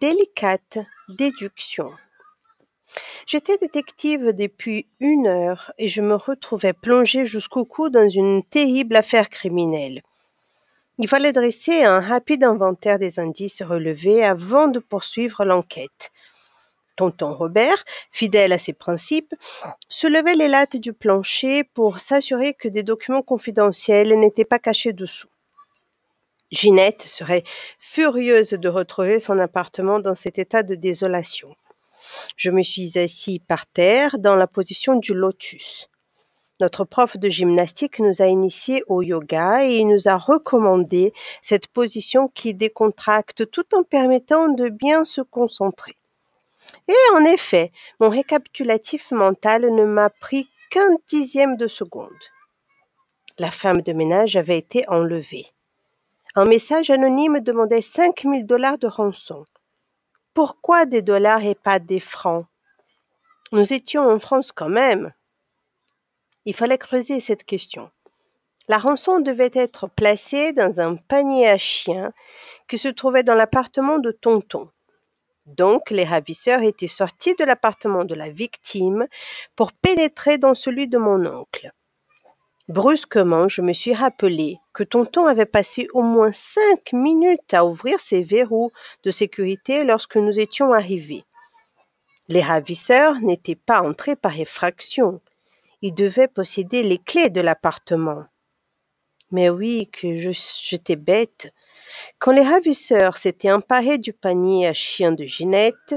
Délicate déduction. J'étais détective depuis une heure et je me retrouvais plongé jusqu'au cou dans une terrible affaire criminelle. Il fallait dresser un rapide inventaire des indices relevés avant de poursuivre l'enquête. Tonton Robert, fidèle à ses principes, se levait les lattes du plancher pour s'assurer que des documents confidentiels n'étaient pas cachés dessous. Ginette serait furieuse de retrouver son appartement dans cet état de désolation. Je me suis assis par terre dans la position du lotus. Notre prof de gymnastique nous a initiés au yoga et il nous a recommandé cette position qui décontracte tout en permettant de bien se concentrer. Et en effet, mon récapitulatif mental ne m'a pris qu'un dixième de seconde. La femme de ménage avait été enlevée. Un message anonyme demandait 5000 dollars de rançon. Pourquoi des dollars et pas des francs? Nous étions en France quand même. Il fallait creuser cette question. La rançon devait être placée dans un panier à chiens qui se trouvait dans l'appartement de Tonton. Donc, les ravisseurs étaient sortis de l'appartement de la victime pour pénétrer dans celui de mon oncle. Brusquement, je me suis rappelé que Tonton avait passé au moins cinq minutes à ouvrir ses verrous de sécurité lorsque nous étions arrivés. Les ravisseurs n'étaient pas entrés par effraction. Ils devaient posséder les clés de l'appartement. Mais oui, que j'étais bête. Quand les ravisseurs s'étaient emparés du panier à chien de Ginette,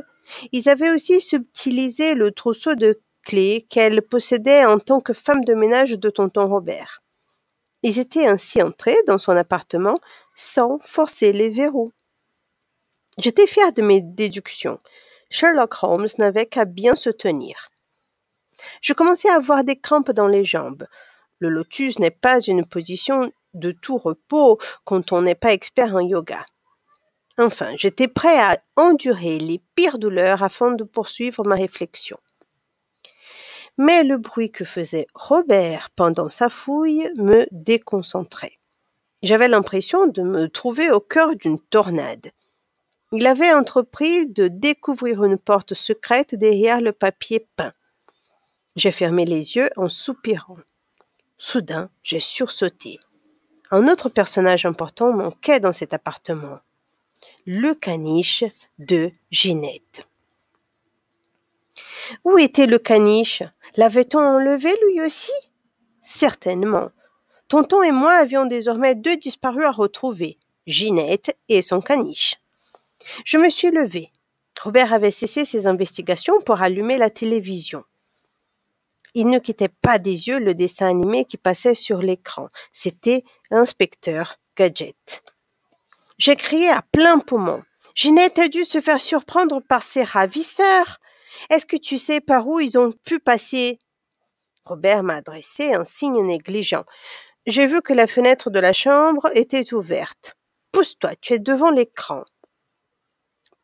ils avaient aussi subtilisé le trousseau de clés qu'elle possédait en tant que femme de ménage de tonton Robert. Ils étaient ainsi entrés dans son appartement sans forcer les verrous. J'étais fier de mes déductions. Sherlock Holmes n'avait qu'à bien se tenir. Je commençais à avoir des crampes dans les jambes. Le lotus n'est pas une position de tout repos quand on n'est pas expert en yoga. Enfin, j'étais prêt à endurer les pires douleurs afin de poursuivre ma réflexion mais le bruit que faisait Robert pendant sa fouille me déconcentrait. J'avais l'impression de me trouver au cœur d'une tornade. Il avait entrepris de découvrir une porte secrète derrière le papier peint. J'ai fermé les yeux en soupirant. Soudain, j'ai sursauté. Un autre personnage important manquait dans cet appartement. Le caniche de Ginette. Où était le caniche? L'avait-on enlevé lui aussi? Certainement. Tonton et moi avions désormais deux disparus à retrouver, Ginette et son caniche. Je me suis levée. Robert avait cessé ses investigations pour allumer la télévision. Il ne quittait pas des yeux le dessin animé qui passait sur l'écran. C'était l'inspecteur Gadget. J'ai crié à plein poumon. Ginette a dû se faire surprendre par ses ravisseurs. Est-ce que tu sais par où ils ont pu passer? Robert m'a adressé un signe négligent. J'ai vu que la fenêtre de la chambre était ouverte. Pousse-toi, tu es devant l'écran.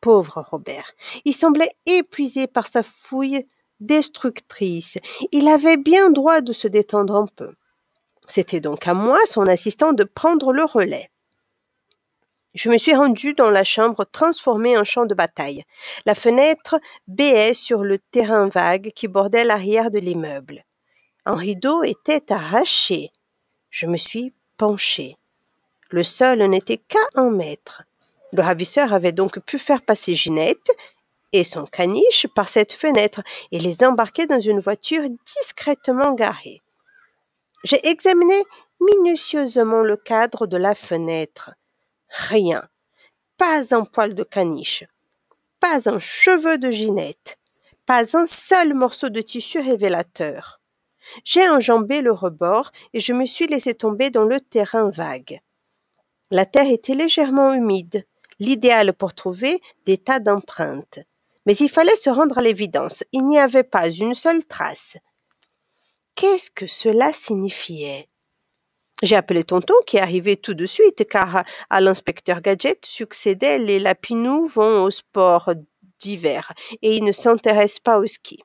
Pauvre Robert. Il semblait épuisé par sa fouille destructrice. Il avait bien droit de se détendre un peu. C'était donc à moi, son assistant, de prendre le relais. Je me suis rendu dans la chambre transformée en champ de bataille. La fenêtre béait sur le terrain vague qui bordait l'arrière de l'immeuble. Un rideau était arraché. Je me suis penché. Le sol n'était qu'à un mètre. Le ravisseur avait donc pu faire passer Ginette et son caniche par cette fenêtre et les embarquer dans une voiture discrètement garée. J'ai examiné minutieusement le cadre de la fenêtre. Rien. Pas un poil de caniche. Pas un cheveu de Ginette. Pas un seul morceau de tissu révélateur. J'ai enjambé le rebord et je me suis laissé tomber dans le terrain vague. La terre était légèrement humide, l'idéal pour trouver des tas d'empreintes. Mais il fallait se rendre à l'évidence, il n'y avait pas une seule trace. Qu'est-ce que cela signifiait? J'ai appelé tonton qui est arrivé tout de suite car à l'inspecteur Gadget succédaient les lapinous vont au sport d'hiver et ils ne s'intéressent pas au ski.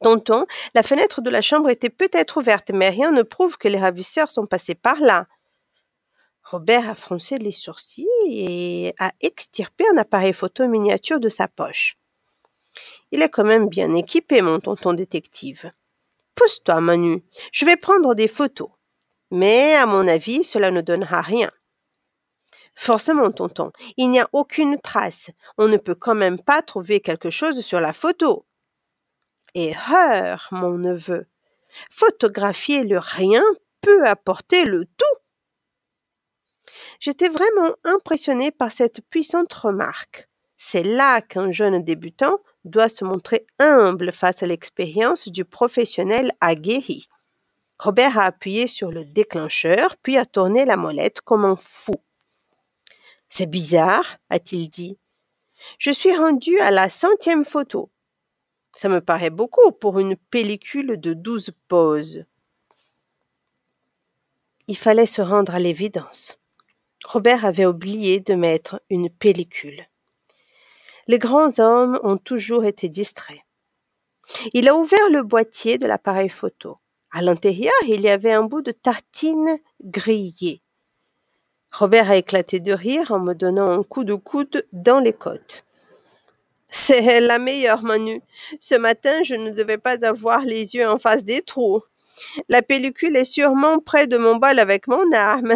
Tonton, la fenêtre de la chambre était peut-être ouverte, mais rien ne prouve que les ravisseurs sont passés par là. Robert a froncé les sourcils et a extirpé un appareil photo miniature de sa poche. Il est quand même bien équipé, mon tonton détective. Pousse-toi, Manu. Je vais prendre des photos. Mais, à mon avis, cela ne donnera rien. Forcément, tonton, il n'y a aucune trace. On ne peut quand même pas trouver quelque chose sur la photo. Erreur, mon neveu. Photographier le rien peut apporter le tout. J'étais vraiment impressionné par cette puissante remarque. C'est là qu'un jeune débutant doit se montrer humble face à l'expérience du professionnel aguerri. Robert a appuyé sur le déclencheur, puis a tourné la molette comme un fou. C'est bizarre, a-t-il dit. Je suis rendu à la centième photo. Ça me paraît beaucoup pour une pellicule de douze poses. Il fallait se rendre à l'évidence. Robert avait oublié de mettre une pellicule. Les grands hommes ont toujours été distraits. Il a ouvert le boîtier de l'appareil photo. À l'intérieur, il y avait un bout de tartine grillée. Robert a éclaté de rire en me donnant un coup de coude dans les côtes. C'est la meilleure, Manu. Ce matin, je ne devais pas avoir les yeux en face des trous. La pellicule est sûrement près de mon bol avec mon arme.